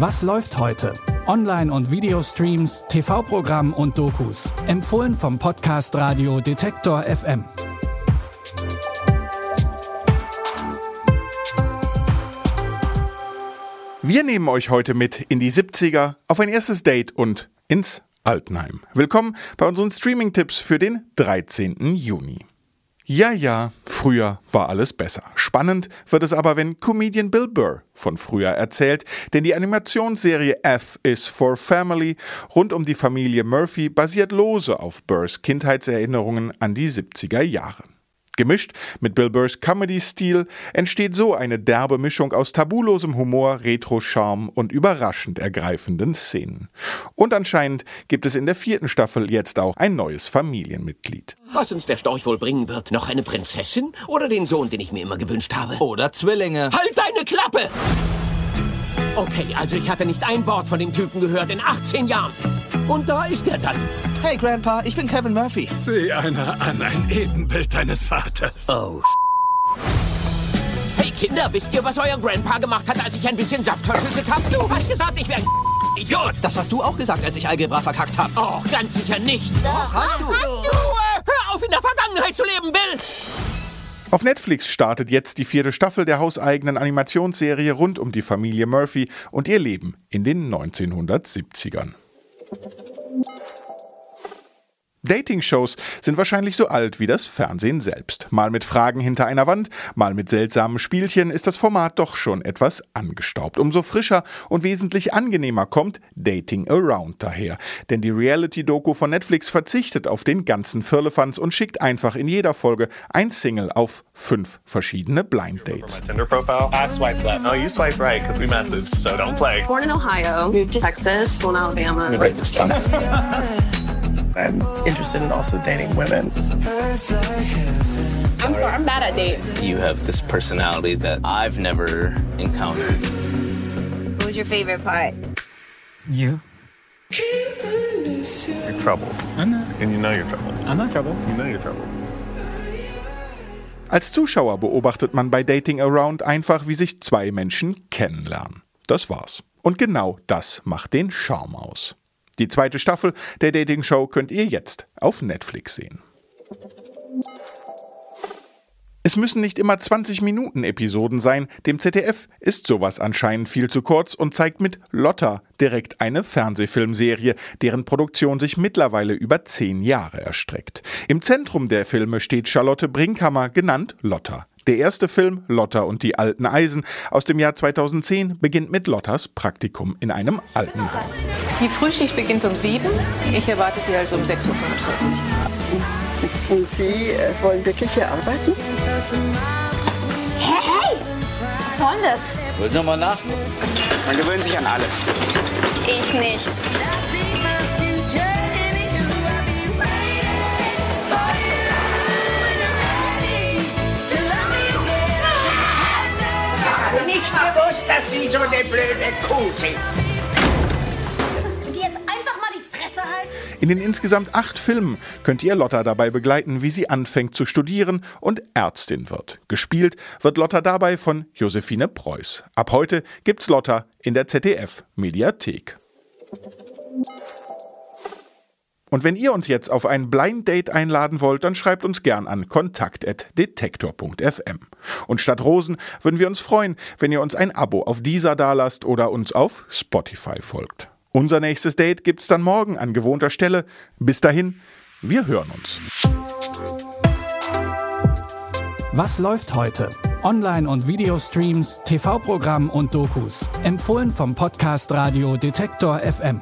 Was läuft heute? Online- und Videostreams, TV-Programm und Dokus. Empfohlen vom Podcast Radio Detektor FM. Wir nehmen euch heute mit in die 70er, auf ein erstes Date und ins Altenheim. Willkommen bei unseren Streaming-Tipps für den 13. Juni. Ja, ja, früher war alles besser. Spannend wird es aber, wenn Comedian Bill Burr von früher erzählt, denn die Animationsserie F is for Family rund um die Familie Murphy basiert lose auf Burrs Kindheitserinnerungen an die 70er Jahre. Gemischt mit Bill Burrs Comedy-Stil entsteht so eine derbe Mischung aus tabulosem Humor, Retro-Charme und überraschend ergreifenden Szenen. Und anscheinend gibt es in der vierten Staffel jetzt auch ein neues Familienmitglied. Was uns der Storch wohl bringen wird? Noch eine Prinzessin oder den Sohn, den ich mir immer gewünscht habe? Oder Zwillinge. Halt deine Klappe! Okay, also ich hatte nicht ein Wort von dem Typen gehört in 18 Jahren. Und da ist er dann. Hey Grandpa, ich bin Kevin Murphy. Sieh einer an, ein Ebenbild deines Vaters. Oh, Hey Kinder, wisst ihr, was euer Grandpa gemacht hat, als ich ein bisschen Saft verschüttet habe? Du hast gesagt, ich wäre ein Idiot. Das hast du auch gesagt, als ich Algebra verkackt habe. Oh, ganz sicher nicht. Doch, hast du. Du, äh, hör auf, in der Vergangenheit zu leben, Bill. Auf Netflix startet jetzt die vierte Staffel der hauseigenen Animationsserie rund um die Familie Murphy und ihr Leben in den 1970ern. Thank you. Dating-Shows sind wahrscheinlich so alt wie das Fernsehen selbst. Mal mit Fragen hinter einer Wand, mal mit seltsamen Spielchen ist das Format doch schon etwas angestaubt. Umso frischer und wesentlich angenehmer kommt Dating Around daher. Denn die Reality-Doku von Netflix verzichtet auf den ganzen Firlefanz und schickt einfach in jeder Folge ein Single auf fünf verschiedene Blind Dates. Tinder profile? I swipe left. No, you swipe right because we messaged, so don't play. Born in Ohio, moved to Texas, born in Alabama. I'm interested in also dating women. I'm sorry, I'm bad at dates. You have this personality that I've never encountered. What was your favorite part? You? You're trouble. I'm not. And you know you're trouble. I'm not trouble. You know you're trouble. Als Zuschauer beobachtet man bei Dating Around einfach, wie sich zwei Menschen kennenlernen. Das war's. Und genau das macht den Charme aus. Die zweite Staffel der Dating Show könnt ihr jetzt auf Netflix sehen. Es müssen nicht immer 20 Minuten Episoden sein, dem ZDF ist sowas anscheinend viel zu kurz und zeigt mit Lotta direkt eine Fernsehfilmserie, deren Produktion sich mittlerweile über zehn Jahre erstreckt. Im Zentrum der Filme steht Charlotte Brinkhammer, genannt Lotta. Der erste Film, Lotta und die alten Eisen, aus dem Jahr 2010, beginnt mit Lottas Praktikum in einem Altenheim. Die Frühschicht beginnt um 7. Ich erwarte Sie also um 6.45 Uhr. Und Sie äh, wollen wirklich hier arbeiten? Hey! Was soll denn das? Wollt ihr mal nach? Man gewöhnt sich an alles. Ich nicht. Gewusst, dass Sie so eine blöde Kuh sind. Die jetzt einfach mal die Fresse halten? In den insgesamt acht Filmen könnt ihr Lotta dabei begleiten, wie sie anfängt zu studieren und Ärztin wird. Gespielt wird Lotta dabei von Josephine Preuß. Ab heute gibt's Lotta in der ZDF Mediathek. Und wenn ihr uns jetzt auf ein Blind Date einladen wollt, dann schreibt uns gern an kontakt.detektor.fm. Und statt Rosen würden wir uns freuen, wenn ihr uns ein Abo auf dieser dalasst oder uns auf Spotify folgt. Unser nächstes Date gibt's dann morgen an gewohnter Stelle. Bis dahin, wir hören uns. Was läuft heute? Online- und Videostreams, TV-Programm und Dokus. Empfohlen vom Podcast Radio Detektor FM.